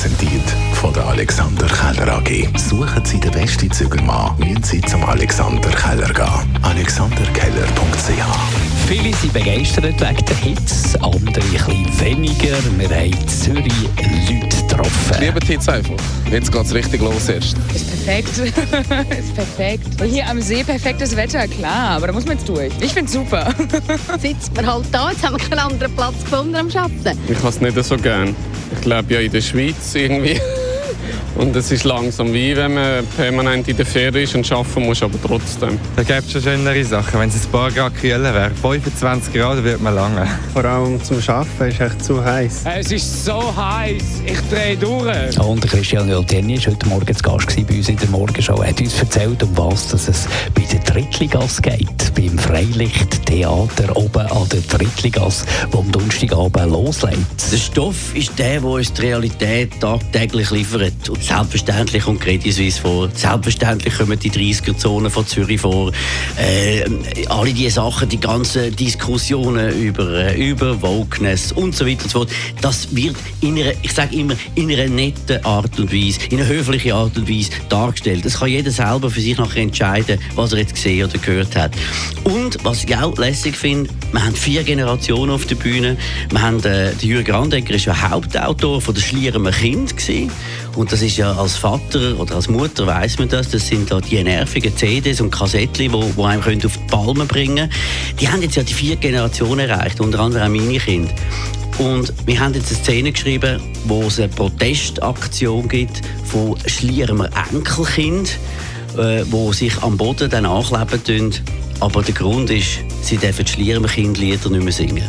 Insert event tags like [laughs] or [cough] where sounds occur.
präsentiert von der Alexander Keller AG. Suchen Sie den besten Zügelmann, müssen Sie zum Alexander Keller gehen. alexanderkeller.ch Viele sind begeistert wegen der Hits, andere ein bisschen weniger. Wir haben in Zürich Leute getroffen. Ich liebe die Hits einfach. Jetzt geht es richtig los erst. Ist perfekt. [laughs] ist perfekt. Und hier am See perfektes Wetter, klar, aber da muss man jetzt durch. Ich finde es super. [laughs] Sitzt man halt da, jetzt haben wir keinen anderen Platz gefunden am Schatten. Ich habe es nicht so gern. Ich lebe ja in der Schweiz irgendwie. Und es ist langsam wie wenn man permanent in der Ferien ist und arbeiten muss, aber trotzdem. Da gibt es schon schönere Sachen. Wenn es ein paar Grad kühler wäre, 25 Grad wird man lange. Vor allem zum Arbeiten ist echt zu heiß. Es ist so heiß, ich drehe durch. Und Christian Jolteni war heute Morgen zu Gast bei uns in der Morgenshow. Er hat uns erzählt, um was dass es bei der Drittligasse geht. Beim Freilichttheater oben an der Drittligasse, wo am Donnerstagabend loslegt. Der Stoff ist der, der uns die Realität tagtäglich liefert. Und selbstverständlich kommt Credit Suisse vor. Selbstverständlich kommen die 30er-Zonen von Zürich vor. Äh, alle diese Sachen, die ganzen Diskussionen über, äh, über Wokeness und so weiter und so fort, das wird in einer, ich sage immer, in einer netten Art und Weise, in einer höflichen Art und Weise dargestellt. Das kann jeder selber für sich nachher entscheiden, was er jetzt gesehen oder gehört hat. Und was ich auch lässig finde, wir haben vier Generationen auf der Bühne. Wir haben, äh, Jürgen Randecker ist ja Hauptautor von der Schlieremer Kind gewesen. Und das ist ja als Vater oder als Mutter weiß man das. Das sind da die nervigen CDs und Kassettchen, wo, wo einem auf die Palme bringen können. Die haben jetzt ja die vier Generationen erreicht, unter anderem auch meine Kinder. Und wir haben jetzt eine Szene geschrieben, wo es eine Protestaktion gibt von Schlieremer Enkelkind, äh, wo sich am Boden dann ankleben tun. Aber der Grund ist, sie dürfen die Schlieremer Kindlieder nicht mehr singen.